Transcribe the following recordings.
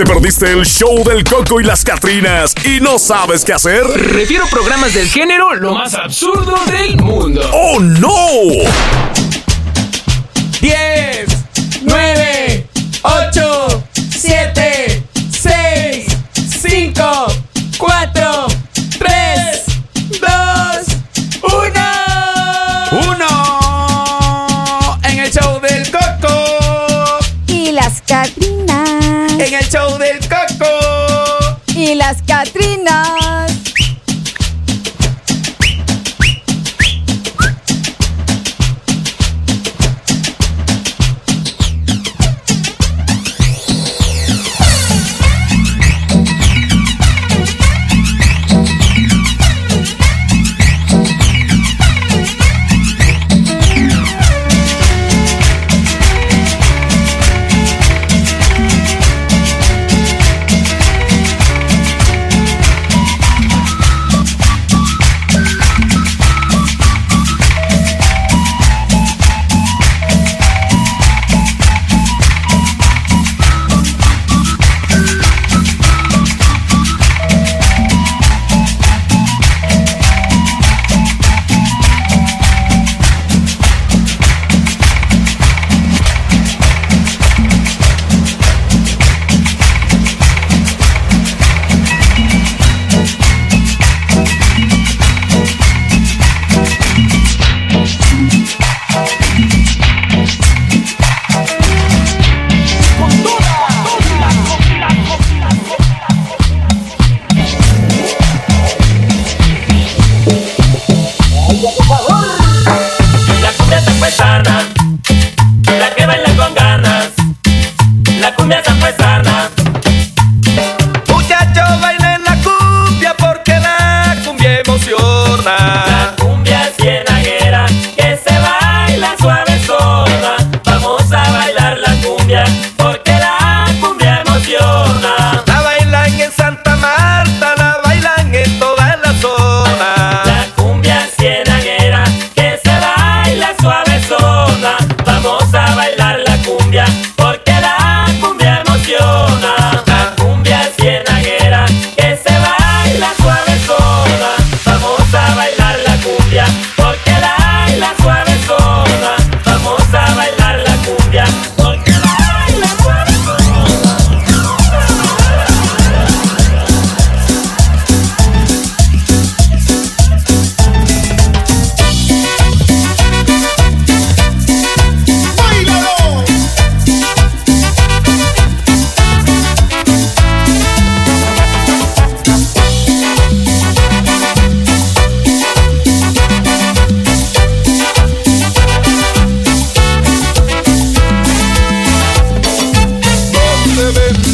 ¿Te perdiste el show del Coco y las Catrinas y no sabes qué hacer? Refiero programas del género lo más absurdo del mundo. ¡Oh, no! 10, 9, 8, 7, 6, 5, 4, En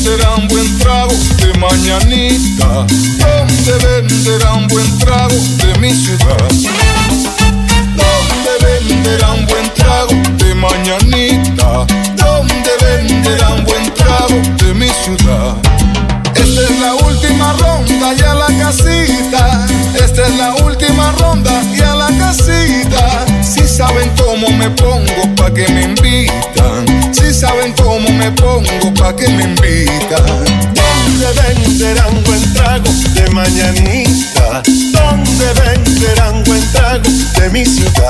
venderán buen trago de mañanita? ¿Dónde venderán buen trago de mi ciudad? ¿Dónde venderán buen trago de mañanita? ¿Dónde venderán buen trago de mi ciudad? Esta es la última ronda y a la casita. Esta es la última ronda y a la casita. Si saben cómo me pongo pa' que me invitan. Si saben cómo pongo pa' que me invitan. ¿Dónde venderán buen trago de mañanita? ¿Dónde venderán buen trago de mi ciudad?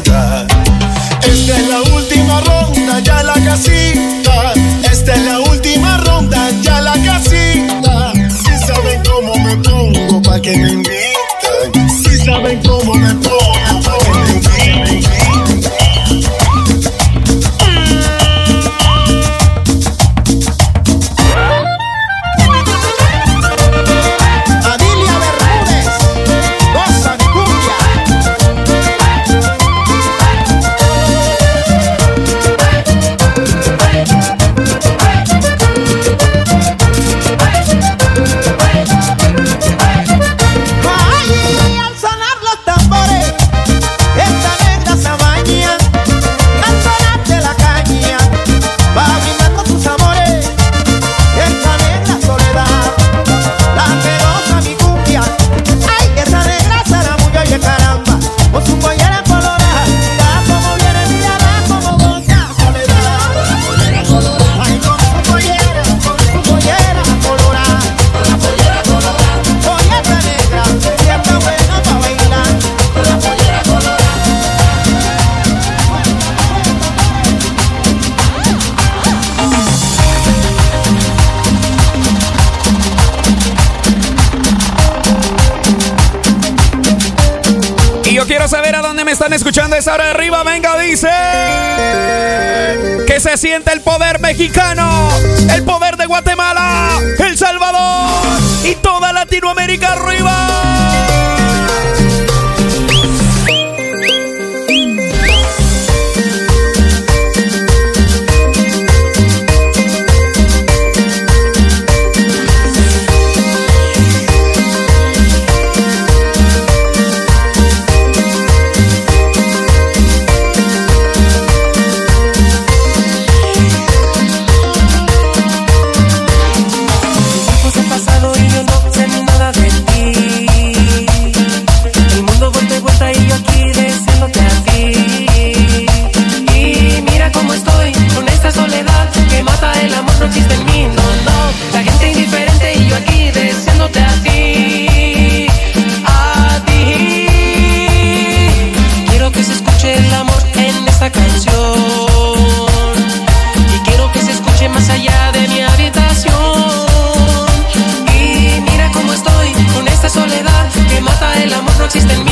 De quiero saber a dónde me están escuchando esa hora arriba. Venga, dice. Que se siente el poder mexicano, el poder de Guatemala, El Salvador y toda Latinoamérica arriba. de mi habitación. Y mira cómo estoy con esta soledad que mata el amor, no existe en mí.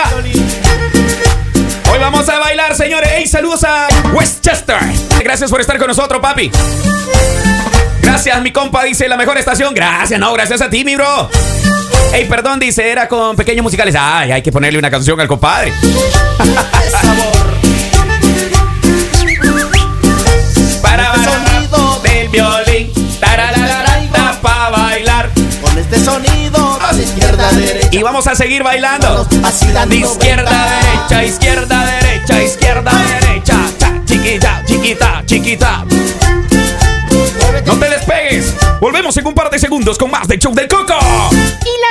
Vamos a bailar, señores. Hey, saludos a Westchester. Gracias por estar con nosotros, papi. Gracias, mi compa, dice la mejor estación. Gracias, no, gracias a ti, mi bro. Hey, perdón, dice, era con pequeños musicales. Ay, hay que ponerle una canción al compadre. Izquierda derecha. Y vamos a seguir bailando. De izquierda a derecha, izquierda a derecha, izquierda a derecha. chiquita, chiquita, chiquita. No te despegues. Volvemos en un par de segundos con más de Show del Coco. Y la